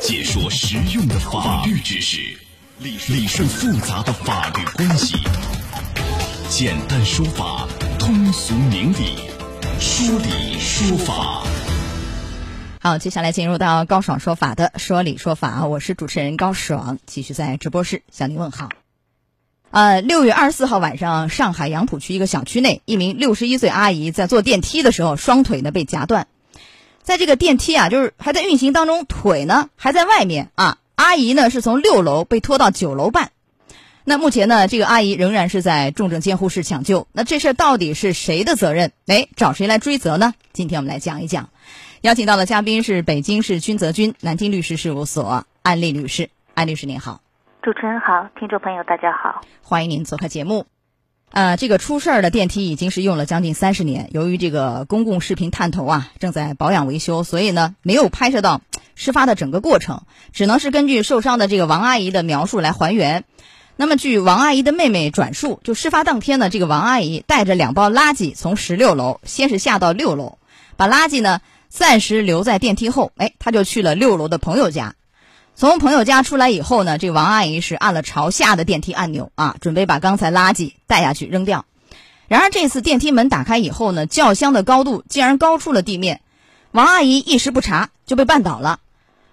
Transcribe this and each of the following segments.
解说实用的法律知识，理理顺复杂的法律关系，简单说法，通俗明理，说理说法。好，接下来进入到高爽说法的说理说法，我是主持人高爽，继续在直播室向您问好。呃，六月二十四号晚上，上海杨浦区一个小区内，一名六十一岁阿姨在坐电梯的时候，双腿呢被夹断。在这个电梯啊，就是还在运行当中，腿呢还在外面啊。阿姨呢是从六楼被拖到九楼半。那目前呢，这个阿姨仍然是在重症监护室抢救。那这事儿到底是谁的责任？哎，找谁来追责呢？今天我们来讲一讲。邀请到的嘉宾是北京市君泽君南京律师事务所安丽律师。安律师您好，主持人好，听众朋友大家好，欢迎您做客节目。呃，这个出事儿的电梯已经是用了将近三十年，由于这个公共视频探头啊正在保养维修，所以呢没有拍摄到事发的整个过程，只能是根据受伤的这个王阿姨的描述来还原。那么据王阿姨的妹妹转述，就事发当天呢，这个王阿姨带着两包垃圾从十六楼先是下到六楼，把垃圾呢暂时留在电梯后，哎，她就去了六楼的朋友家。从朋友家出来以后呢，这王阿姨是按了朝下的电梯按钮啊，准备把刚才垃圾带下去扔掉。然而这次电梯门打开以后呢，轿厢的高度竟然高出了地面，王阿姨一时不察就被绊倒了。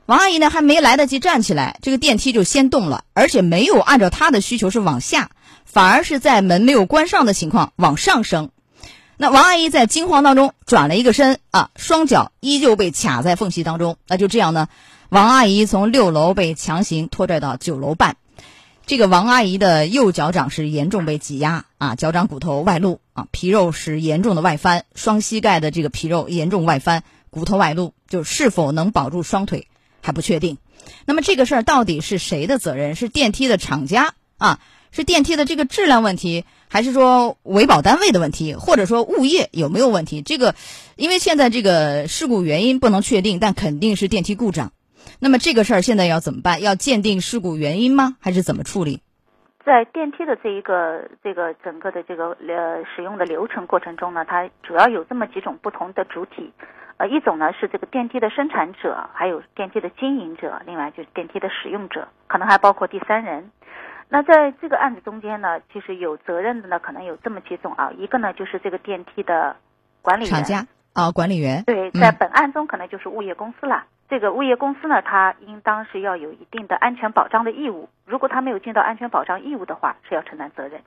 王阿姨呢还没来得及站起来，这个电梯就先动了，而且没有按照她的需求是往下，反而是在门没有关上的情况往上升。那王阿姨在惊慌当中转了一个身啊，双脚依旧被卡在缝隙当中。那就这样呢。王阿姨从六楼被强行拖拽到九楼半，这个王阿姨的右脚掌是严重被挤压啊，脚掌骨头外露啊，皮肉是严重的外翻，双膝盖的这个皮肉严重外翻，骨头外露，就是否能保住双腿还不确定。那么这个事儿到底是谁的责任？是电梯的厂家啊？是电梯的这个质量问题，还是说维保单位的问题，或者说物业有没有问题？这个，因为现在这个事故原因不能确定，但肯定是电梯故障。那么这个事儿现在要怎么办？要鉴定事故原因吗？还是怎么处理？在电梯的这一个这个整个的这个呃使用的流程过程中呢，它主要有这么几种不同的主体，呃，一种呢是这个电梯的生产者，还有电梯的经营者，另外就是电梯的使用者，可能还包括第三人。那在这个案子中间呢，其实有责任的呢，可能有这么几种啊，一个呢就是这个电梯的管理员，厂家啊，管理员。对，在本案中可能就是物业公司了。这个物业公司呢，它应当是要有一定的安全保障的义务。如果它没有尽到安全保障义务的话，是要承担责任。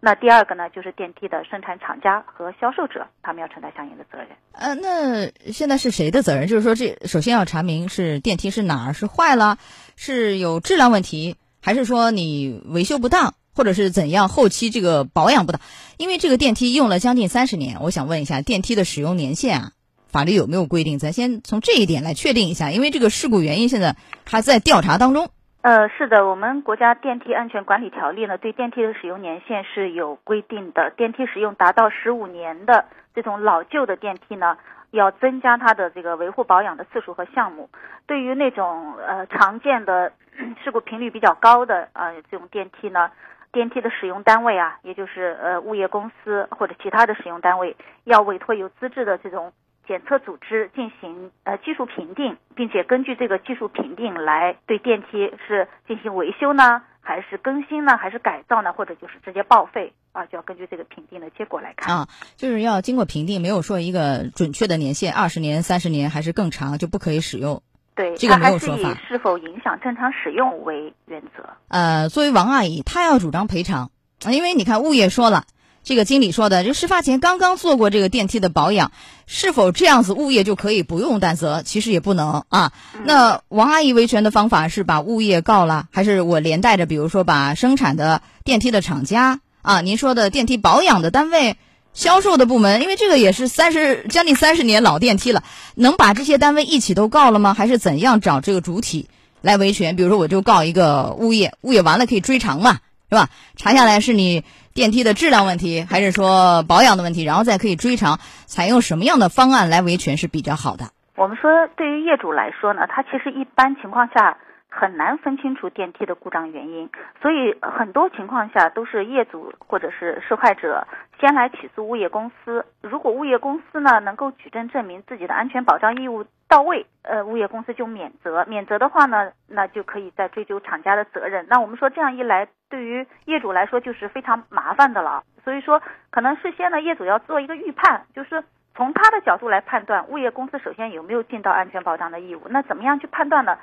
那第二个呢，就是电梯的生产厂家和销售者，他们要承担相应的责任。呃，那现在是谁的责任？就是说，这首先要查明是电梯是哪儿是坏了，是有质量问题，还是说你维修不当，或者是怎样后期这个保养不当？因为这个电梯用了将近三十年，我想问一下，电梯的使用年限啊？法律有没有规定？咱先从这一点来确定一下，因为这个事故原因现在还在调查当中。呃，是的，我们国家电梯安全管理条例呢，对电梯的使用年限是有规定的。电梯使用达到十五年的这种老旧的电梯呢，要增加它的这个维护保养的次数和项目。对于那种呃常见的 事故频率比较高的呃这种电梯呢，电梯的使用单位啊，也就是呃物业公司或者其他的使用单位，要委托有资质的这种。检测组织进行呃技术评定，并且根据这个技术评定来对电梯是进行维修呢，还是更新呢，还是改造呢，或者就是直接报废啊，就要根据这个评定的结果来看啊，就是要经过评定，没有说一个准确的年限，二十年、三十年还是更长就不可以使用。对，这个没有说法。是否影响正常使用为原则。呃，作为王阿姨，她要主张赔偿，因为你看物业说了。这个经理说的，这事发前刚刚做过这个电梯的保养，是否这样子物业就可以不用担责？其实也不能啊。那王阿姨维权的方法是把物业告了，还是我连带着，比如说把生产的电梯的厂家啊，您说的电梯保养的单位、销售的部门，因为这个也是三十将近三十年老电梯了，能把这些单位一起都告了吗？还是怎样找这个主体来维权？比如说我就告一个物业，物业完了可以追偿嘛，是吧？查下来是你。电梯的质量问题，还是说保养的问题，然后再可以追偿，采用什么样的方案来维权是比较好的？我们说，对于业主来说呢，他其实一般情况下，很难分清楚电梯的故障原因，所以很多情况下都是业主或者是受害者先来起诉物业公司。如果物业公司呢能够举证证明自己的安全保障义务到位，呃，物业公司就免责。免责的话呢，那就可以再追究厂家的责任。那我们说这样一来，对于业主来说就是非常麻烦的了。所以说，可能事先呢，业主要做一个预判，就是从他的角度来判断物业公司首先有没有尽到安全保障的义务。那怎么样去判断呢？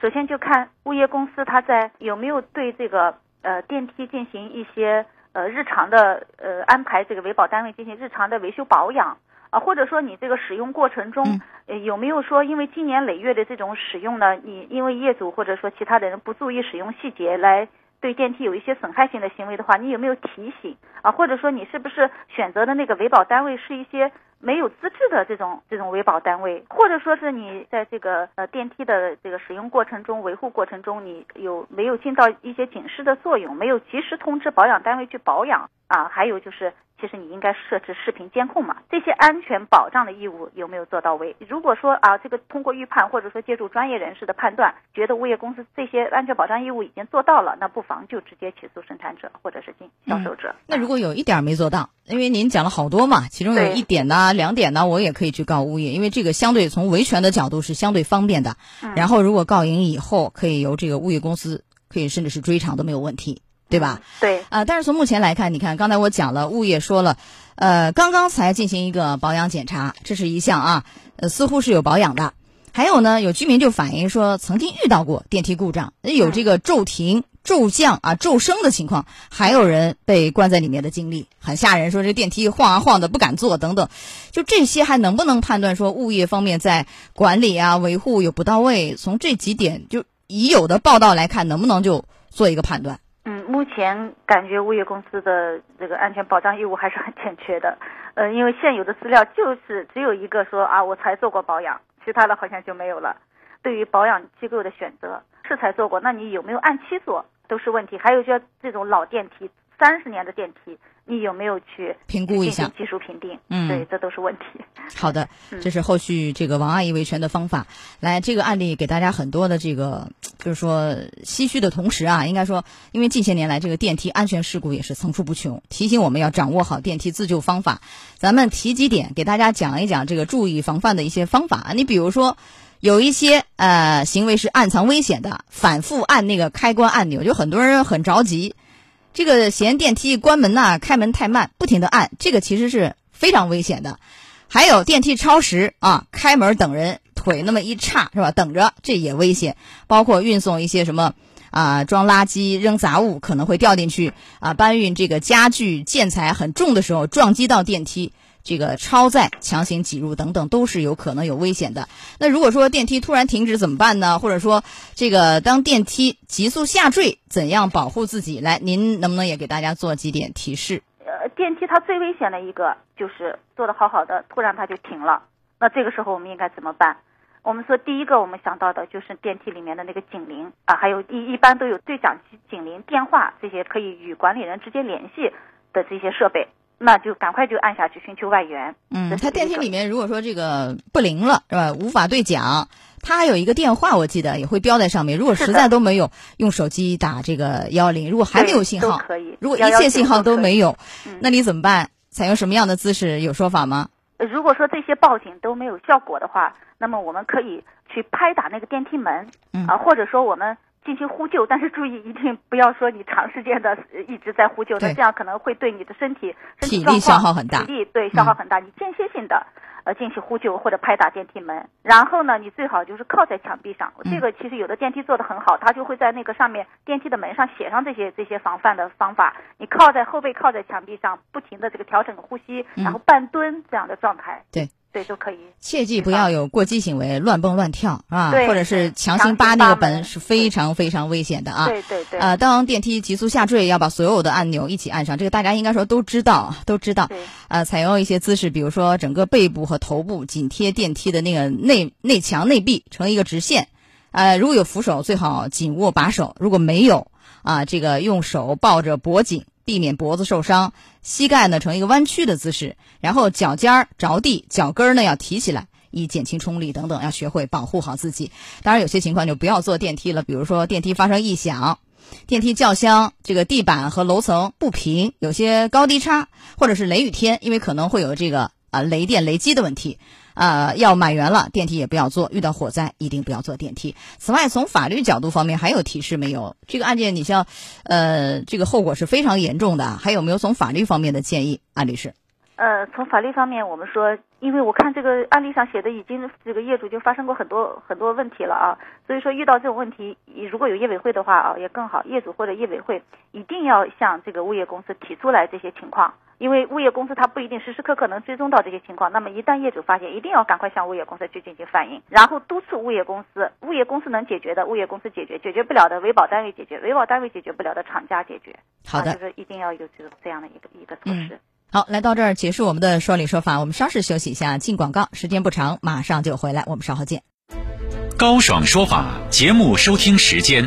首先就看物业公司它在有没有对这个呃电梯进行一些呃日常的呃安排这个维保单位进行日常的维修保养啊，或者说你这个使用过程中呃有没有说因为经年累月的这种使用呢，你因为业主或者说其他的人不注意使用细节来对电梯有一些损害性的行为的话，你有没有提醒啊？或者说你是不是选择的那个维保单位是一些？没有资质的这种这种维保单位，或者说是你在这个呃电梯的这个使用过程中、维护过程中，你有没有尽到一些警示的作用？没有及时通知保养单位去保养啊？还有就是。其实你应该设置视频监控嘛？这些安全保障的义务有没有做到位？如果说啊，这个通过预判或者说借助专业人士的判断，觉得物业公司这些安全保障义务已经做到了，那不妨就直接起诉生产者或者是经销售者。那如果有一点没做到，因为您讲了好多嘛，其中有一点呢、两点呢，我也可以去告物业，因为这个相对从维权的角度是相对方便的。然后如果告赢以后，可以由这个物业公司可以甚至是追偿都没有问题。对吧？对啊，但是从目前来看，你看刚才我讲了，物业说了，呃，刚刚才进行一个保养检查，这是一项啊，呃，似乎是有保养的。还有呢，有居民就反映说，曾经遇到过电梯故障，有这个骤停、骤降啊、骤升的情况，还有人被关在里面的经历，很吓人。说这电梯晃啊晃的，不敢坐等等，就这些还能不能判断说物业方面在管理啊、维护有不到位？从这几点就已有的报道来看，能不能就做一个判断？嗯目前感觉物业公司的这个安全保障义务还是很欠缺的，呃，因为现有的资料就是只有一个说啊，我才做过保养，其他的好像就没有了。对于保养机构的选择，是才做过，那你有没有按期做都是问题。还有就这种老电梯，三十年的电梯。你有没有去评估一下技术评定？嗯，对，这都是问题。好的，这是后续这个王阿姨维权的方法。来，这个案例给大家很多的这个，就是说唏嘘的同时啊，应该说，因为近些年来这个电梯安全事故也是层出不穷，提醒我们要掌握好电梯自救方法。咱们提几点给大家讲一讲这个注意防范的一些方法。你比如说，有一些呃行为是暗藏危险的，反复按那个开关按钮，就很多人很着急。这个嫌电梯关门呐，开门太慢，不停的按，这个其实是非常危险的。还有电梯超时啊，开门等人，腿那么一叉是吧？等着，这也危险。包括运送一些什么啊，装垃圾、扔杂物，可能会掉进去啊。搬运这个家具、建材很重的时候，撞击到电梯。这个超载强行挤入等等都是有可能有危险的。那如果说电梯突然停止怎么办呢？或者说这个当电梯急速下坠，怎样保护自己？来，您能不能也给大家做几点提示？呃，电梯它最危险的一个就是做的好好的，突然它就停了。那这个时候我们应该怎么办？我们说第一个我们想到的就是电梯里面的那个警铃啊，还有一一般都有对讲机、警铃、电话这些可以与管理人直接联系的这些设备。那就赶快就按下去寻求外援。嗯，它电梯里面如果说这个不灵了是吧？无法对讲，它还有一个电话，我记得也会标在上面。如果实在都没有，用手机打这个幺零。如果还没有信号，可以。如果一切信号都没有，那你怎么办？采用什么样的姿势？有说法吗？如果说这些报警都没有效果的话，那么我们可以去拍打那个电梯门，啊，或者说我们。进行呼救，但是注意一定不要说你长时间的一直在呼救，那这样可能会对你的身体体力消耗很大，体力对消耗很大。你间歇性的呃进行呼救或者拍打电梯门，然后呢，你最好就是靠在墙壁上。这个其实有的电梯做的很好，它就会在那个上面电梯的门上写上这些这些防范的方法。你靠在后背靠在墙壁上，不停的这个调整呼吸，然后半蹲这样的状态。对。对，都可以。切记不要有过激行为，乱蹦乱跳啊，或者是强行扒那个门，是非常非常危险的啊。对对对。呃，当电梯急速下坠，要把所有的按钮一起按上，这个大家应该说都知道，都知道。对。呃，采用一些姿势，比如说整个背部和头部紧贴电梯的那个内内墙内壁，成一个直线。呃，如果有扶手，最好紧握把手；如果没有，啊，这个用手抱着脖颈。避免脖子受伤，膝盖呢呈一个弯曲的姿势，然后脚尖儿着地，脚跟儿呢要提起来，以减轻冲力等等，要学会保护好自己。当然，有些情况就不要坐电梯了，比如说电梯发生异响。电梯轿厢，这个地板和楼层不平，有些高低差，或者是雷雨天，因为可能会有这个啊雷电雷击的问题，啊要满员了，电梯也不要坐。遇到火灾一定不要坐电梯。此外，从法律角度方面还有提示没有？这个案件你像，呃，这个后果是非常严重的，还有没有从法律方面的建议，安律师？呃，从法律方面，我们说，因为我看这个案例上写的，已经这个业主就发生过很多很多问题了啊，所以说遇到这种问题，如果有业委会的话啊，也更好。业主或者业委会一定要向这个物业公司提出来这些情况，因为物业公司他不一定时时刻刻能追踪到这些情况。那么一旦业主发现，一定要赶快向物业公司去进行反映，然后督促物业公司，物业公司能解决的，物业公司解决，解决不了的，维保单位解决，维保单位解决不了的，厂家解决。好的，就是一定要有这个这样的一个一个措施。好，来到这儿结束我们的说理说法，我们稍事休息一下，进广告，时间不长，马上就回来，我们稍后见。高爽说法节目收听时间：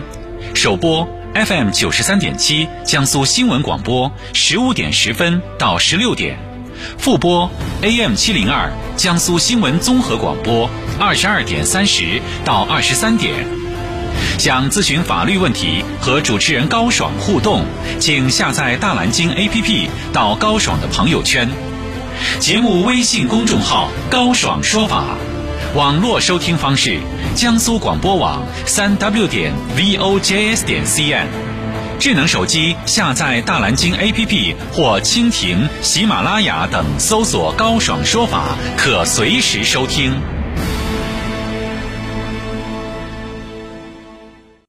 首播 FM 九十三点七，江苏新闻广播十五点十分到十六点；复播 AM 七零二，江苏新闻综合广播二十二点三十到二十三点。想咨询法律问题和主持人高爽互动，请下载大蓝鲸 APP 到高爽的朋友圈。节目微信公众号“高爽说法”，网络收听方式：江苏广播网三 W 点 VOJS 点 CN。智能手机下载大蓝鲸 APP 或蜻蜓、喜马拉雅等，搜索“高爽说法”，可随时收听。